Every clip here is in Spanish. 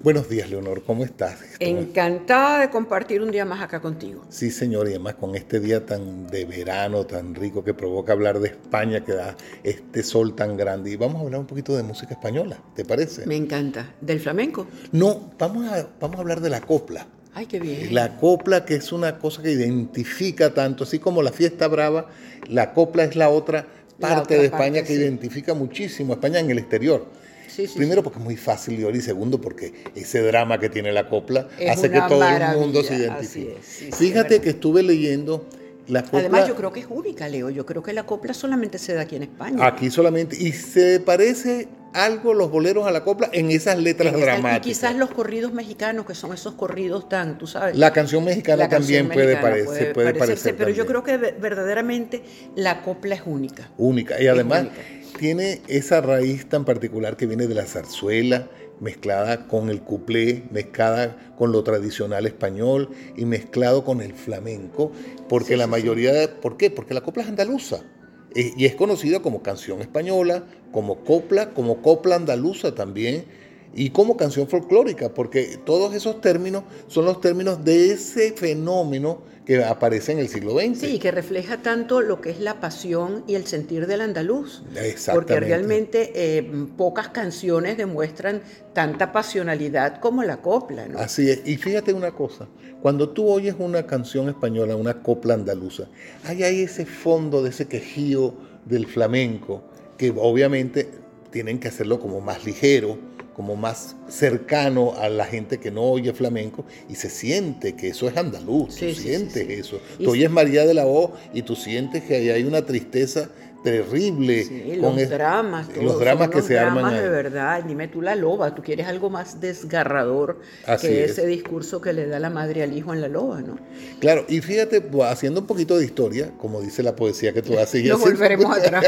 Buenos días, Leonor. ¿Cómo estás? Encantada de compartir un día más acá contigo. Sí, señor, y además con este día tan de verano, tan rico, que provoca hablar de España, que da este sol tan grande. Y vamos a hablar un poquito de música española, ¿te parece? Me encanta. ¿Del flamenco? No, vamos a, vamos a hablar de la copla. Ay, qué bien. La copla, que es una cosa que identifica tanto, así como la fiesta brava, la copla es la otra La parte otra de España parte, que sí. identifica muchísimo a España en el exterior. Sí, sí, Primero sí. porque es muy fácil de oír y segundo porque ese drama que tiene la copla Es hace que todo el mundo se identifique. es, Fíjate es que estuve leyendo la copla Además, yo creo que es única, Leo. Yo creo que la copla solamente se da aquí en España. aquí solamente y se parece algo los boleros a la copla en esas letras En dramáticas. Y quizás los corridos mexicanos, que son esos corridos tan, tú sabes. La canción mexicana la canción también puede, parecer, puede parecerse, parecer pero yo creo que ve- verdaderamente la copla es única. única. Y además única. Tiene esa raíz tan particular que viene de la zarzuela, mezclada con el cuplé, mezclada con lo tradicional español y mezclado con el flamenco, porque la mayoría, de- ¿por qué? Porque la copla es andaluza. eh, Y es conocida como canción española, como copla, como copla andaluza también, y como canción folclórica, porque todos esos términos son los términos de ese fenómeno que aparece en el siglo XX. Sí, que refleja tanto lo que es la pasión y el sentir del andaluz. Exactamente. Porque realmente eh, pocas canciones demuestran tanta pasionalidad como la copla, ¿no? Así es. Y fíjate una cosa, cuando tú oyes una canción española, una copla andaluza, hay ahí ese fondo de ese quejío del flamenco, que obviamente tienen que hacerlo como más ligero, como más cercano a la gente que no oye flamenco y se siente que eso es andaluz, Sí, tú sí, sientes sí, eso. Tú oyes María de la O y tú sientes que ahí hay una tristeza terrible. Sí, con los es- dramas, todos, los dramas que se dramas de verdad. Dime tú la loba, tú quieres algo más desgarrador Así que es. ese discurso que le da la madre al hijo en la loba, ¿no? Claro, y fíjate, haciendo un poquito de historia, como dice la poesía que tú haces. Nos volveremos atrás.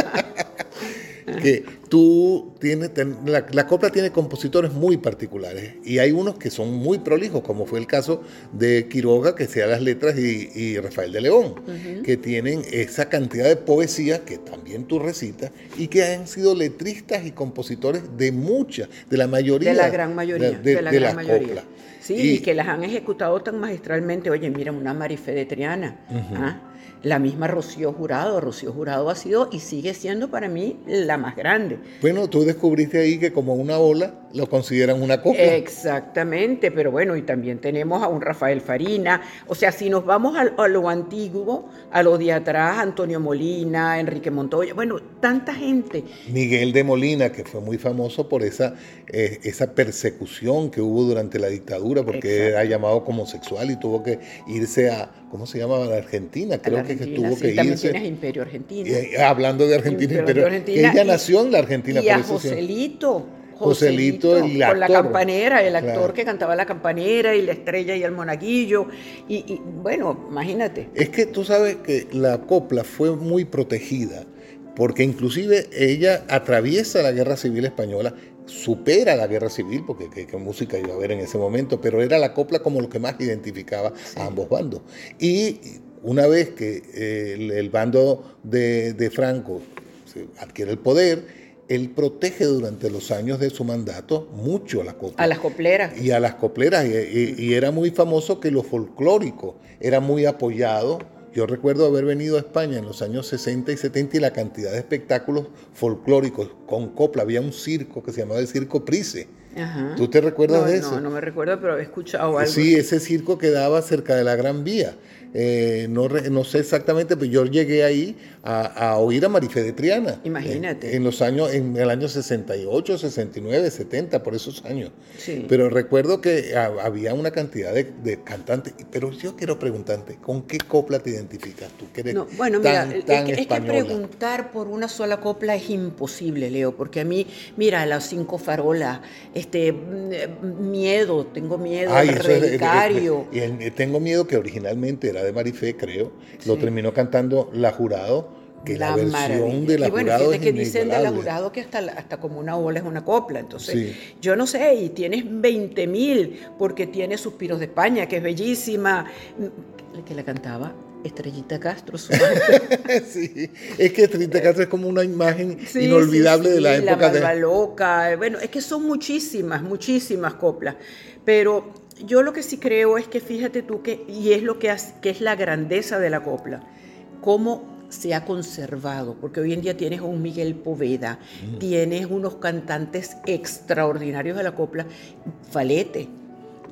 Que tú tienes, ten- la, la copla tiene compositores muy particulares y hay unos que son muy prolijos, como fue el caso de Quiroga, que sea las letras, y, y Rafael de León, que tienen esa cantidad de poesía que también tú recitas y que han sido letristas y compositores de muchas, de la mayoría. De la gran mayoría. De, De, la de gran la mayoría. copla. Sí, Y- y, que las han ejecutado tan magistralmente. Oye, mira, una Marifé de Triana. ¿ah? La misma Rocío Jurado. Rocío Jurado ha sido y sigue siendo para mí la más grande. Bueno, tú descubriste ahí que como una ola lo consideran una copla. Exactamente, pero bueno, y también tenemos a un Rafael Farina. O sea, si nos vamos a, a lo antiguo, a lo de atrás, Antonio Molina, Enrique Montoya, bueno, tanta gente. Miguel de Molina, que fue muy famoso por esa, eh, esa persecución que hubo durante la dictadura, porque Exacto. era llamado como homosexual y tuvo que irse a, ¿cómo se llama? A la Argentina, creo a que, tuvo sí, que también irse. tienes Imperio Argentino. Y, eh, hablando de Argentina, Imperio pero Argentina, ella y- nació en la Argentina, Y a por eso sí. Joselito. Joselito, el con la actor. campanera, el actor Claro. que cantaba la campanera y la estrella y el monaguillo. Y, y, bueno, imagínate. Es que tú sabes que la copla fue muy protegida, porque inclusive ella atraviesa la guerra civil española, supera la guerra civil, porque qué, qué música iba a haber en ese momento, pero era la copla como lo que más identificaba a ambos bandos. Y una vez que eh, el, el bando de, de Franco adquiere el poder, él protege durante los años de su mandato mucho a la copla A las copleras. y a las copleras. Y, y- y era muy famoso que lo folclórico era muy apoyado. Yo recuerdo haber venido a España en los años 60 y 70 y la cantidad de espectáculos folclóricos con copla. Había un circo que se llamaba el Circo Price. Ajá. ¿Tú te recuerdas no, de eso? No, no me recuerdo, pero he escuchado algo. Sí, ese circo quedaba cerca de la Gran Vía. Eh, no, no sé exactamente, pero yo llegué ahí a, oír a Marifé de Triana. Imagínate. En, los años, en el año 68, 69, 70, por esos años. Sí. Pero recuerdo que había una cantidad de, cantantes. Pero yo quiero preguntarte, ¿con qué copla te identificas tú? no, bueno, mira, es, que, preguntar por una sola copla es imposible, Leo, porque a mí, mira, las cinco farolas, este, mm, miedo, tengo miedo, Ay, relicario. y tengo miedo que originalmente era de Marifé, creo. Lo terminó cantando La Jurado que la, versión de la y bueno, jurado que dicen de la jurado que hasta, hasta como una ola es una copla. Entonces, yo no sé, y tienes 20 mil, porque tiene Suspiros de España, que es bellísima, mm, que la cantaba Estrellita Castro. sí, es que Estrellita Castro es como una imagen inolvidable de la época. La de... loca, bueno, es que son muchísimas, muchísimas coplas, pero yo lo que sí creo es que fíjate tú que, y es lo que, que es la grandeza de la copla, cómo se ha conservado, porque hoy en día tienes a un Miguel Poveda, mm. tienes unos cantantes extraordinarios de la copla, Falete,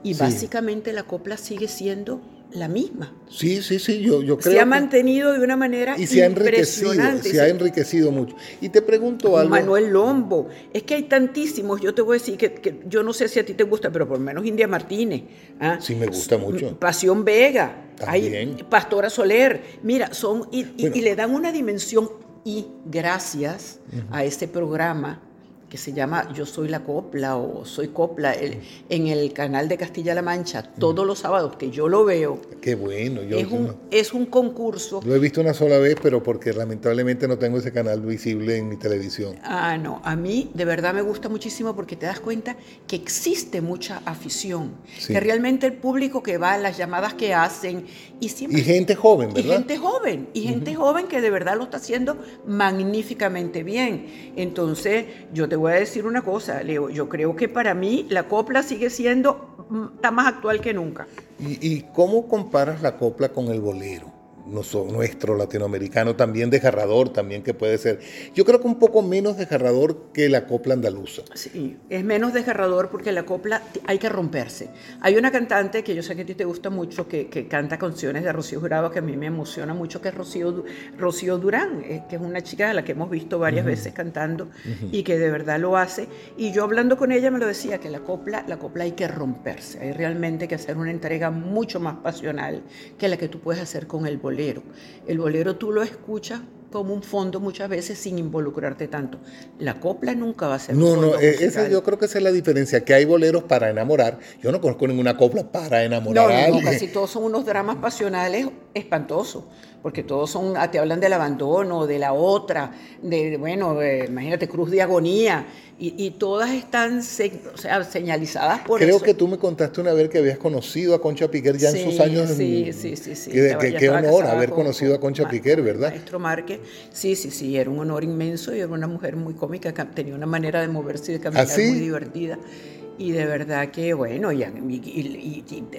y básicamente la copla sigue siendo la misma. Sí, sí, sí, yo, yo creo. Se ha mantenido de una manera y se ha enriquecido, se ha enriquecido mucho. Y te pregunto algo. Manuel Lombo, es que hay tantísimos, yo te voy a decir que, yo no sé si a ti te gusta, pero por lo menos India Martínez. ¿ah? Sí, me gusta mucho. Pasión Vega, hay Pastora Soler, mira, son, y, le dan una dimensión y gracias a este programa que se llama Yo Soy la Copla o Soy Copla en el canal de Castilla-La Mancha todos los sábados que yo lo veo. Qué bueno. Yo, es, un, es un concurso. Lo he visto una sola vez, pero porque lamentablemente no tengo ese canal visible en mi televisión. Ah, no. A mí de verdad me gusta muchísimo porque te das cuenta que existe mucha afición. Que realmente el público que va, las llamadas que hacen y siempre... Y gente joven, ¿verdad? Y gente joven. Y gente joven que de verdad lo está haciendo magníficamente bien. Entonces yo te voy a decir una cosa, Leo. Yo creo que para mí la copla sigue siendo, mm, está más actual que nunca. ¿Y, cómo comparas la copla con el bolero? Nuestro latinoamericano, también desgarrador, también que puede ser. Yo creo que un poco menos desgarrador que la copla andaluza. Sí, es menos desgarrador porque la copla hay que romperse. Hay una cantante que yo sé que a ti te gusta mucho, que, canta canciones de Rocío Jurado, que a mí me emociona mucho, que es Rocío, Rocío Durán, eh, que es una chica a la que hemos visto varias veces cantando y que de verdad lo hace. Y yo hablando con ella me lo decía, que la copla, la copla hay que romperse, hay realmente que hacer una entrega mucho más pasional que la que tú puedes hacer con el bolero el bolero tú lo escuchas como un fondo muchas veces sin involucrarte tanto. La copla nunca va a ser No, un no, eh, esa yo creo que esa es la diferencia, que hay boleros para enamorar. Yo no conozco ninguna copla para enamorar a alguien. No, casi todos son unos dramas pasionales espantosos porque todos son, ah, te hablan del abandono, de la otra, de, bueno, imagínate, cruz de agonía, y, todas están o sea, señalizadas por Creo que tú me contaste una vez que habías conocido a Concha Piquer ya en sus años. Sí, sí, sí, sí. Qué, honor haber conocido a Concha Piquer, ¿verdad? Maestro Márquez, sí, sí, sí, era un honor inmenso y era una mujer muy cómica, tenía una manera de moverse y de caminar ¿Ah, muy divertida. Y de verdad que, bueno, y,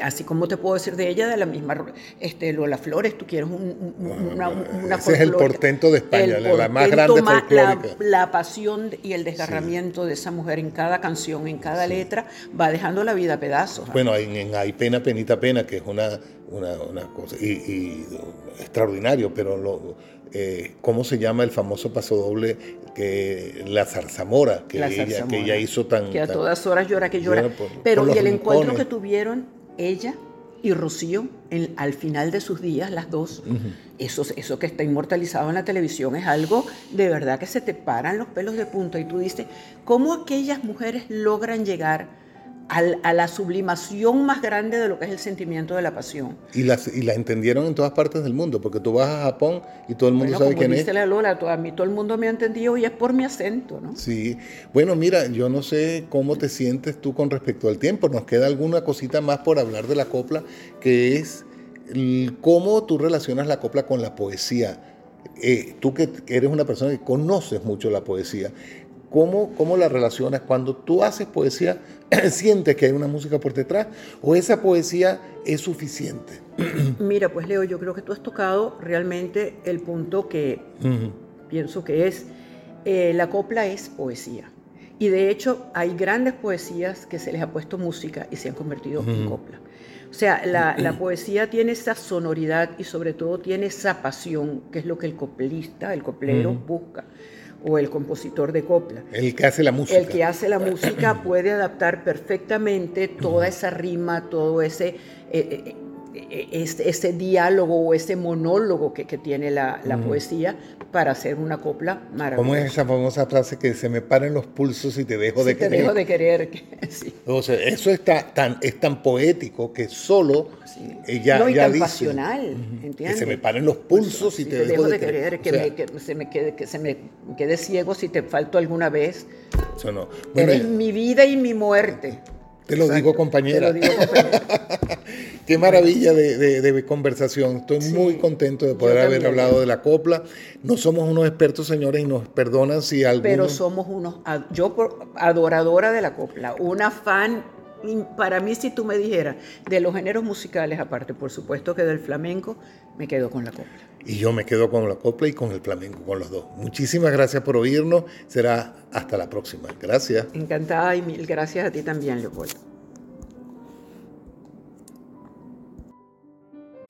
así como te puedo decir de ella, de la misma este, Lola Flores, tú quieres una, una Ese es el portento de España, la más grande folclórica. La, pasión y el desgarramiento de esa mujer en cada canción, en cada letra, va dejando la vida a pedazos. Bueno, en, Hay Pena, Penita, Pena, que es una, una, cosa y, extraordinario, pero lo, eh, ¿cómo se llama el famoso pasodoble que la zarzamora que, ella, que ella hizo tan... Que a todas horas llora que llora. Pero y el encuentro que tuvieron ella y Rocío al final de sus días, las dos, eso, eso que está inmortalizado en la televisión es algo de verdad que se te paran los pelos de punta y tú dices, ¿cómo aquellas mujeres logran llegar a la sublimación más grande de lo que es el sentimiento de la pasión. Y la, y la entendieron en todas partes del mundo, porque tú vas a Japón y todo el mundo sabe quién dice es. la Lola, a mí todo el mundo me ha entendido y es por mi acento, ¿no? Sí. Bueno, mira, yo no sé cómo te sientes tú con respecto al tiempo. Nos queda alguna cosita más por hablar de la copla, que es cómo tú relacionas la copla con la poesía. Eh, tú que eres una persona que conoces mucho la poesía, ¿Cómo, ¿Cómo, la relacionas? Cuando tú haces poesía, ¿sientes que hay una música por detrás o esa poesía es suficiente? Mira, pues Leo, yo creo que tú has tocado realmente el punto que pienso que es, eh, la copla es poesía. Y de hecho hay grandes poesías que se les ha puesto música y se han convertido en copla. O sea, la, la, poesía tiene esa sonoridad y sobre todo tiene esa pasión, que es lo que el coplista, el coplero busca, o el compositor de copla. El que hace la música. El que hace la música puede adaptar perfectamente toda esa rima, todo ese... Eh, eh, ese, ese, diálogo o ese monólogo que, que tiene la, la poesía para hacer una copla maravillosa. ¿Cómo es esa famosa frase que se me paren los pulsos y te dejo si de te querer? dejo de querer. sí. O sea, eso está tan, es tan poético que solo Sí. ella no, y ya tan dice pasional, ¿entiendes? que se me paren los pulsos y Si te, dejo, de querer. que, O sea, me, que se me quede, que se me quede ciego si te falto alguna vez. eso no. Bueno, Eres mi vida y mi muerte. te lo digo, compañera. Te lo digo, compañera. Qué maravilla de, de- de conversación. Estoy muy contento de poder haber hablado de la copla. No somos unos expertos, señores, y nos perdonan si alguno... Pero somos unos, yo adoradora de la copla, una fan, para mí si tú me dijeras, de los géneros musicales, aparte por supuesto que del flamenco, me quedo con la copla. Y yo me quedo con la copla y con el flamenco, con los dos. Muchísimas gracias por oírnos. Será hasta la próxima. Gracias. Encantada y mil gracias a ti también, Leopoldo.